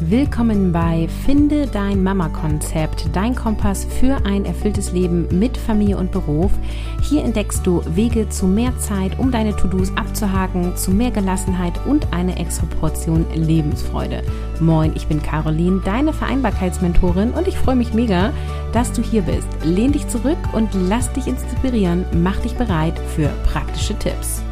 Willkommen bei Finde dein Mama-Konzept, dein Kompass für ein erfülltes Leben mit Familie und Beruf. Hier entdeckst du Wege zu mehr Zeit, um deine To-Dos abzuhaken, zu mehr Gelassenheit und eine extra Portion Lebensfreude. Moin, ich bin Caroline, deine Vereinbarkeitsmentorin und ich freue mich mega, dass du hier bist. Lehn dich zurück und lass dich inspirieren. Mach dich bereit für praktische Tipps.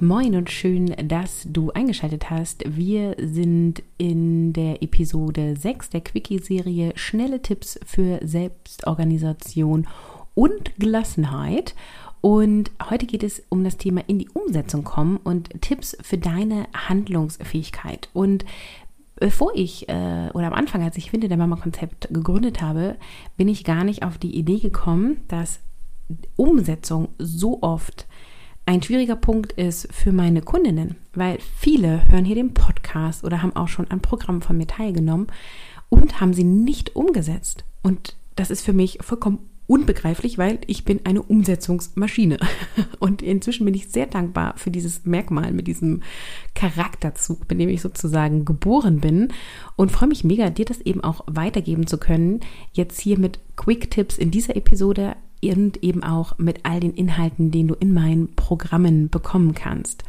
Moin und schön, dass du eingeschaltet hast. Wir sind in der Episode 6 der Quickie-Serie Schnelle Tipps für Selbstorganisation und Gelassenheit. Und heute geht es um das Thema in die Umsetzung kommen und Tipps für deine Handlungsfähigkeit. Und bevor ich äh, oder am Anfang, als ich Finde der Mama-Konzept gegründet habe, bin ich gar nicht auf die Idee gekommen, dass Umsetzung so oft ein schwieriger Punkt ist für meine Kundinnen, weil viele hören hier den Podcast oder haben auch schon an Programmen von mir teilgenommen und haben sie nicht umgesetzt. Und das ist für mich vollkommen unbegreiflich, weil ich bin eine Umsetzungsmaschine. Und inzwischen bin ich sehr dankbar für dieses Merkmal mit diesem Charakterzug, mit dem ich sozusagen geboren bin und freue mich mega, dir das eben auch weitergeben zu können. Jetzt hier mit Quick Tipps in dieser Episode und eben auch mit all den Inhalten, den du in meinen Programmen bekommen kannst.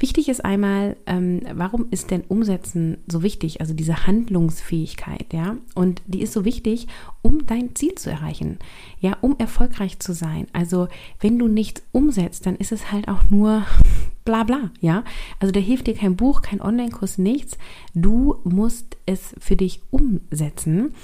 Wichtig ist einmal, ähm, warum ist denn Umsetzen so wichtig? Also diese Handlungsfähigkeit, ja. Und die ist so wichtig, um dein Ziel zu erreichen, ja, um erfolgreich zu sein. Also wenn du nichts umsetzt, dann ist es halt auch nur bla bla, ja. Also da hilft dir kein Buch, kein Online-Kurs, nichts. Du musst es für dich umsetzen.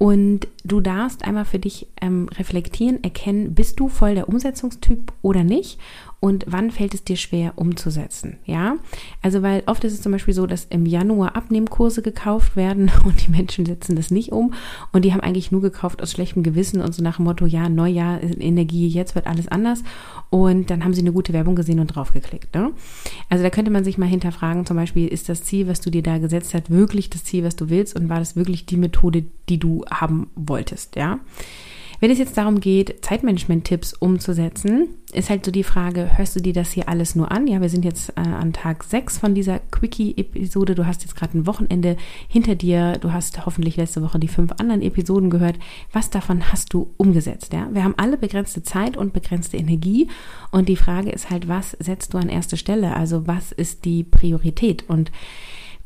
Und du darfst einmal für dich ähm, reflektieren, erkennen, bist du voll der Umsetzungstyp oder nicht? und wann fällt es dir schwer umzusetzen, ja? Also weil oft ist es zum Beispiel so, dass im Januar Abnehmkurse gekauft werden und die Menschen setzen das nicht um und die haben eigentlich nur gekauft aus schlechtem Gewissen und so nach dem Motto, ja, Neujahr, Energie, jetzt wird alles anders und dann haben sie eine gute Werbung gesehen und draufgeklickt, ne? Also da könnte man sich mal hinterfragen, zum Beispiel, ist das Ziel, was du dir da gesetzt hast, wirklich das Ziel, was du willst und war das wirklich die Methode, die du haben wolltest, ja? Wenn es jetzt darum geht, Zeitmanagement-Tipps umzusetzen, ist halt so die Frage, hörst du dir das hier alles nur an? Ja, wir sind jetzt äh, an Tag 6 von dieser Quickie-Episode. Du hast jetzt gerade ein Wochenende hinter dir. Du hast hoffentlich letzte Woche die fünf anderen Episoden gehört. Was davon hast du umgesetzt? Ja, wir haben alle begrenzte Zeit und begrenzte Energie. Und die Frage ist halt, was setzt du an erste Stelle? Also was ist die Priorität? Und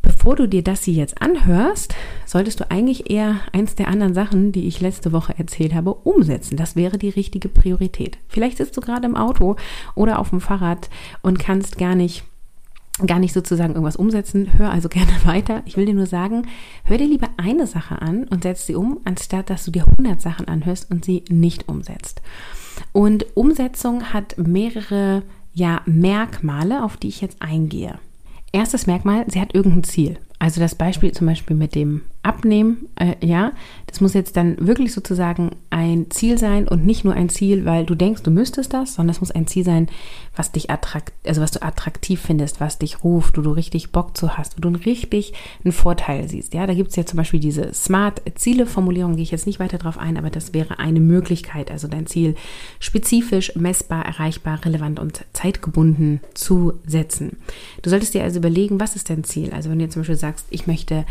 Bevor du dir das hier jetzt anhörst, solltest du eigentlich eher eins der anderen Sachen, die ich letzte Woche erzählt habe, umsetzen. Das wäre die richtige Priorität. Vielleicht sitzt du gerade im Auto oder auf dem Fahrrad und kannst gar nicht gar nicht sozusagen irgendwas umsetzen. Hör also gerne weiter. Ich will dir nur sagen, hör dir lieber eine Sache an und setz sie um, anstatt dass du dir 100 Sachen anhörst und sie nicht umsetzt. Und Umsetzung hat mehrere ja, Merkmale, auf die ich jetzt eingehe. Erstes Merkmal, sie hat irgendein Ziel. Also das Beispiel zum Beispiel mit dem Abnehmen, äh, ja, das muss jetzt dann wirklich sozusagen ein Ziel sein und nicht nur ein Ziel, weil du denkst, du müsstest das, sondern es muss ein Ziel sein, was dich attrakt, also was du attraktiv findest, was dich ruft, wo du richtig Bock zu hast, wo du richtig einen Vorteil siehst. Ja, da gibt es ja zum Beispiel diese Smart-Ziele-Formulierung, gehe ich jetzt nicht weiter drauf ein, aber das wäre eine Möglichkeit, also dein Ziel spezifisch, messbar, erreichbar, relevant und zeitgebunden zu setzen. Du solltest dir also überlegen, was ist dein Ziel? Also wenn du jetzt zum Beispiel sagst, ich möchte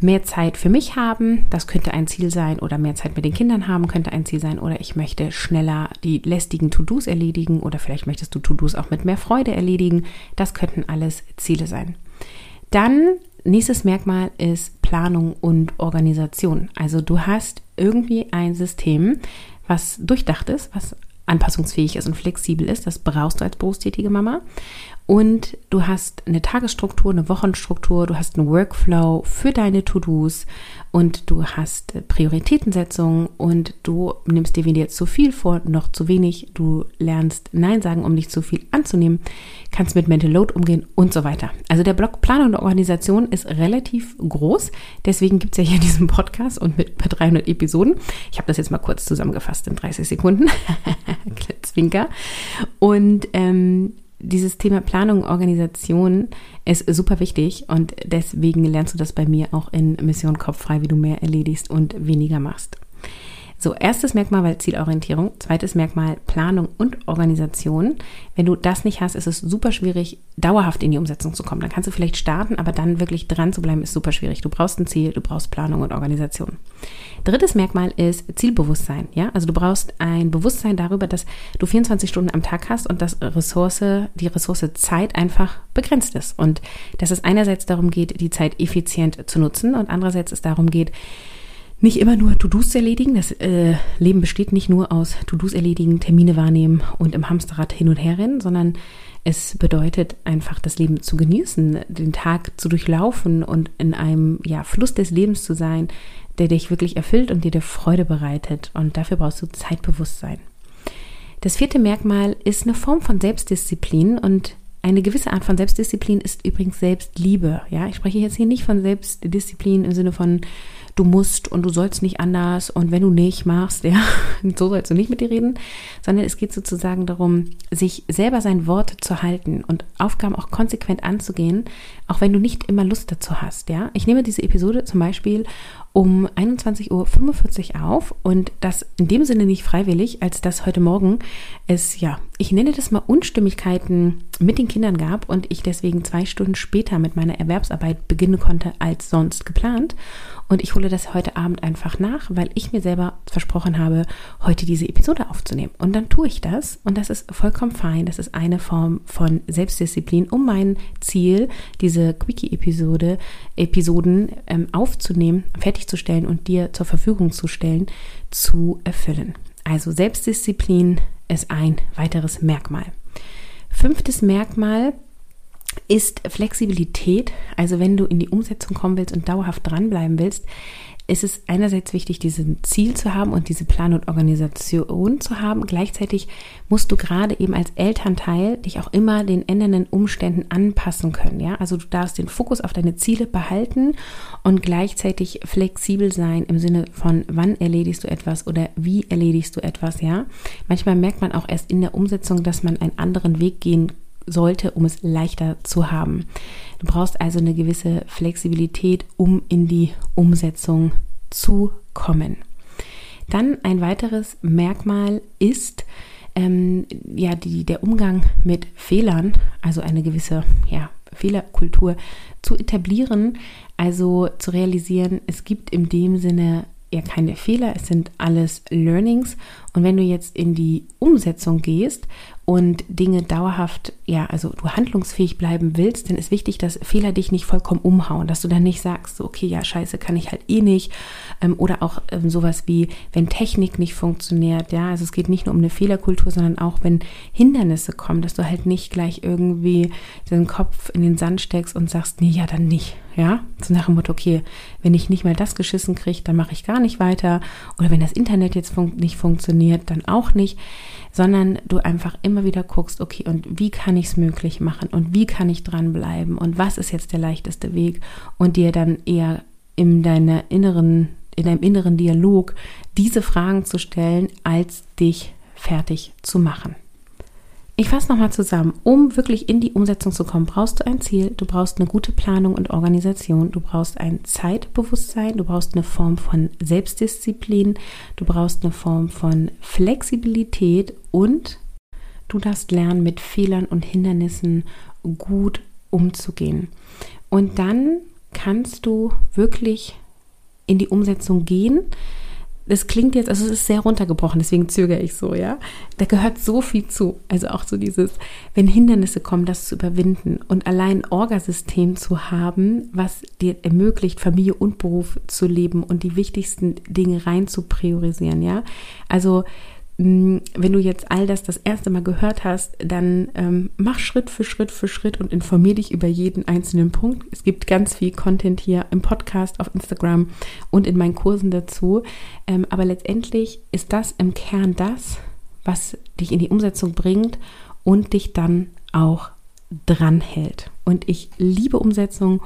mehr Zeit für mich haben, das könnte ein Ziel sein, oder mehr Zeit mit den Kindern haben, könnte ein Ziel sein, oder ich möchte schneller die lästigen To-Dos erledigen, oder vielleicht möchtest du To-Dos auch mit mehr Freude erledigen. Das könnten alles Ziele sein. Dann nächstes Merkmal ist Planung und Organisation. Also du hast irgendwie ein System, was durchdacht ist, was anpassungsfähig ist und flexibel ist. Das brauchst du als berufstätige Mama. Und du hast eine Tagesstruktur, eine Wochenstruktur, du hast einen Workflow für deine To-Dos und du hast Prioritätensetzung und du nimmst dir weder zu viel vor, noch zu wenig. Du lernst Nein sagen, um nicht zu viel anzunehmen, kannst mit Mental Load umgehen und so weiter. Also der Block Planung und Organisation ist relativ groß. Deswegen gibt es ja hier diesen Podcast und mit 300 Episoden. Ich habe das jetzt mal kurz zusammengefasst in 30 Sekunden. Zwinker. Und ähm, dieses Thema Planung, Organisation ist super wichtig und deswegen lernst du das bei mir auch in Mission Kopf frei, wie du mehr erledigst und weniger machst. So, erstes Merkmal war Zielorientierung, zweites Merkmal Planung und Organisation. Wenn du das nicht hast, ist es super schwierig, dauerhaft in die Umsetzung zu kommen. Dann kannst du vielleicht starten, aber dann wirklich dran zu bleiben, ist super schwierig. Du brauchst ein Ziel, du brauchst Planung und Organisation. Drittes Merkmal ist Zielbewusstsein. Ja, also du brauchst ein Bewusstsein darüber, dass du 24 Stunden am Tag hast und dass Ressource, die Ressource Zeit einfach begrenzt ist. Und dass es einerseits darum geht, die Zeit effizient zu nutzen und andererseits es darum geht, nicht immer nur To-Dos erledigen. Das äh, Leben besteht nicht nur aus To-Dos erledigen, Termine wahrnehmen und im Hamsterrad hin und her rennen, sondern es bedeutet einfach das Leben zu genießen, den Tag zu durchlaufen und in einem ja, Fluss des Lebens zu sein, der dich wirklich erfüllt und dir der Freude bereitet. Und dafür brauchst du Zeitbewusstsein. Das vierte Merkmal ist eine Form von Selbstdisziplin und eine gewisse Art von Selbstdisziplin ist übrigens Selbstliebe. Ja, ich spreche jetzt hier nicht von Selbstdisziplin im Sinne von du musst und du sollst nicht anders und wenn du nicht machst, ja, so sollst du nicht mit dir reden, sondern es geht sozusagen darum, sich selber sein Wort zu halten und Aufgaben auch konsequent anzugehen, auch wenn du nicht immer Lust dazu hast, ja. Ich nehme diese Episode zum Beispiel um 21.45 Uhr auf und das in dem Sinne nicht freiwillig, als dass heute Morgen es, ja, ich nenne das mal Unstimmigkeiten mit den Kindern gab und ich deswegen zwei Stunden später mit meiner Erwerbsarbeit beginnen konnte als sonst geplant. Und ich hole das heute Abend einfach nach, weil ich mir selber versprochen habe, heute diese Episode aufzunehmen. Und dann tue ich das und das ist vollkommen fein. Das ist eine Form von Selbstdisziplin, um mein Ziel, diese Quickie-Episode, Episoden ähm, aufzunehmen, fertigzustellen und dir zur Verfügung zu stellen, zu erfüllen. Also Selbstdisziplin ist ein weiteres Merkmal. Fünftes Merkmal ist Flexibilität. Also wenn du in die Umsetzung kommen willst und dauerhaft dranbleiben willst, ist es einerseits wichtig, dieses Ziel zu haben und diese Plan und Organisation zu haben. Gleichzeitig musst du gerade eben als Elternteil dich auch immer den ändernden Umständen anpassen können. Ja, also du darfst den Fokus auf deine Ziele behalten und gleichzeitig flexibel sein im Sinne von wann erledigst du etwas oder wie erledigst du etwas. Ja, manchmal merkt man auch erst in der Umsetzung, dass man einen anderen Weg gehen sollte, um es leichter zu haben. Du brauchst also eine gewisse Flexibilität, um in die Umsetzung zu kommen. Dann ein weiteres Merkmal ist ähm, ja die, der Umgang mit Fehlern, also eine gewisse ja, Fehlerkultur zu etablieren, also zu realisieren, es gibt in dem Sinne ja keine Fehler, es sind alles Learnings. Und wenn du jetzt in die Umsetzung gehst und Dinge dauerhaft, ja, also du handlungsfähig bleiben willst, dann ist wichtig, dass Fehler dich nicht vollkommen umhauen, dass du dann nicht sagst, so, okay, ja, scheiße, kann ich halt eh nicht. Ähm, oder auch ähm, sowas wie, wenn Technik nicht funktioniert, ja, also es geht nicht nur um eine Fehlerkultur, sondern auch, wenn Hindernisse kommen, dass du halt nicht gleich irgendwie den Kopf in den Sand steckst und sagst, nee, ja, dann nicht. Ja, so nach dem Motto, okay, wenn ich nicht mal das geschissen kriege, dann mache ich gar nicht weiter. Oder wenn das Internet jetzt fun nicht funktioniert, dann auch nicht. Sondern du einfach immer wieder guckst, okay, und wie kann ich es möglich machen? Und wie kann ich dranbleiben? Und was ist jetzt der leichteste Weg? Und dir dann eher in deiner inneren, in deinem inneren Dialog diese Fragen zu stellen, als dich fertig zu machen. Ich fasse nochmal zusammen. Um wirklich in die Umsetzung zu kommen, brauchst du ein Ziel, du brauchst eine gute Planung und Organisation, du brauchst ein Zeitbewusstsein, du brauchst eine Form von Selbstdisziplin, du brauchst eine Form von Flexibilität und du darfst lernen, mit Fehlern und Hindernissen gut umzugehen. Und dann kannst du wirklich in die Umsetzung gehen das klingt jetzt, also es ist sehr runtergebrochen, deswegen zögere ich so, ja. Da gehört so viel zu. Also auch so dieses, wenn Hindernisse kommen, das zu überwinden und allein ein Orgasystem zu haben, was dir ermöglicht, Familie und Beruf zu leben und die wichtigsten Dinge rein zu priorisieren, ja. Also wenn du jetzt all das das erste Mal gehört hast, dann ähm, mach Schritt für Schritt für Schritt und informier dich über jeden einzelnen Punkt. Es gibt ganz viel Content hier im Podcast, auf Instagram und in meinen Kursen dazu. Ähm, aber letztendlich ist das im Kern das, was dich in die Umsetzung bringt und dich dann auch dran hält. Und ich liebe Umsetzung.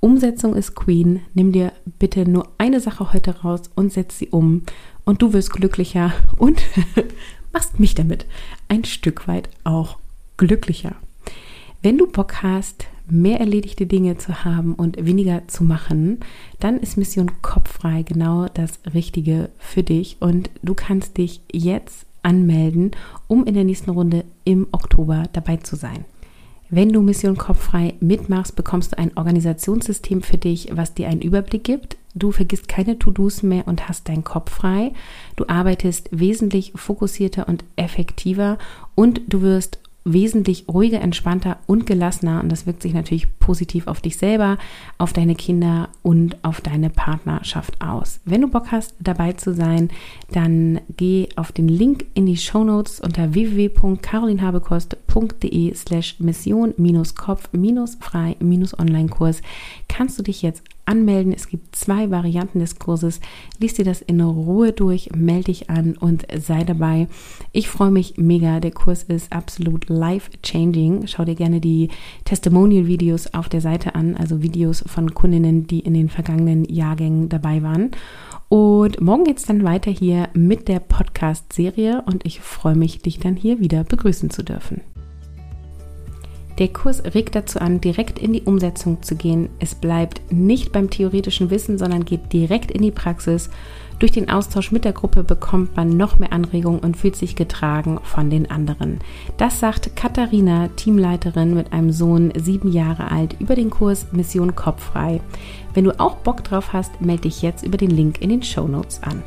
Umsetzung ist Queen. Nimm dir bitte nur eine Sache heute raus und setz sie um und du wirst glücklicher und machst mich damit ein Stück weit auch glücklicher. Wenn du Bock hast, mehr erledigte Dinge zu haben und weniger zu machen, dann ist Mission Kopffrei genau das Richtige für dich und du kannst dich jetzt anmelden, um in der nächsten Runde im Oktober dabei zu sein. Wenn du Mission Kopffrei mitmachst, bekommst du ein Organisationssystem für dich, was dir einen Überblick gibt. Du vergisst keine To-Dos mehr und hast deinen Kopf frei. Du arbeitest wesentlich fokussierter und effektiver und du wirst wesentlich ruhiger, entspannter und gelassener und das wirkt sich natürlich positiv auf dich selber, auf deine Kinder und auf deine Partnerschaft aus. Wenn du Bock hast, dabei zu sein, dann geh auf den Link in die Show Notes unter www.carolinhabekost.de slash mission-kopf-frei-online-Kurs kannst du dich jetzt anmelden. Es gibt zwei Varianten des Kurses. Lies dir das in Ruhe durch, melde dich an und sei dabei. Ich freue mich mega. Der Kurs ist absolut life-changing. Schau dir gerne die Testimonial-Videos auf der Seite an, also Videos von Kundinnen, die in den vergangenen Jahrgängen dabei waren. Und morgen geht es dann weiter hier mit der Podcast-Serie und ich freue mich, dich dann hier wieder begrüßen zu dürfen. Der Kurs regt dazu an, direkt in die Umsetzung zu gehen. Es bleibt nicht beim theoretischen Wissen, sondern geht direkt in die Praxis. Durch den Austausch mit der Gruppe bekommt man noch mehr Anregungen und fühlt sich getragen von den anderen. Das sagt Katharina, Teamleiterin mit einem Sohn, sieben Jahre alt, über den Kurs Mission Kopffrei. Wenn du auch Bock drauf hast, melde dich jetzt über den Link in den Show Notes an.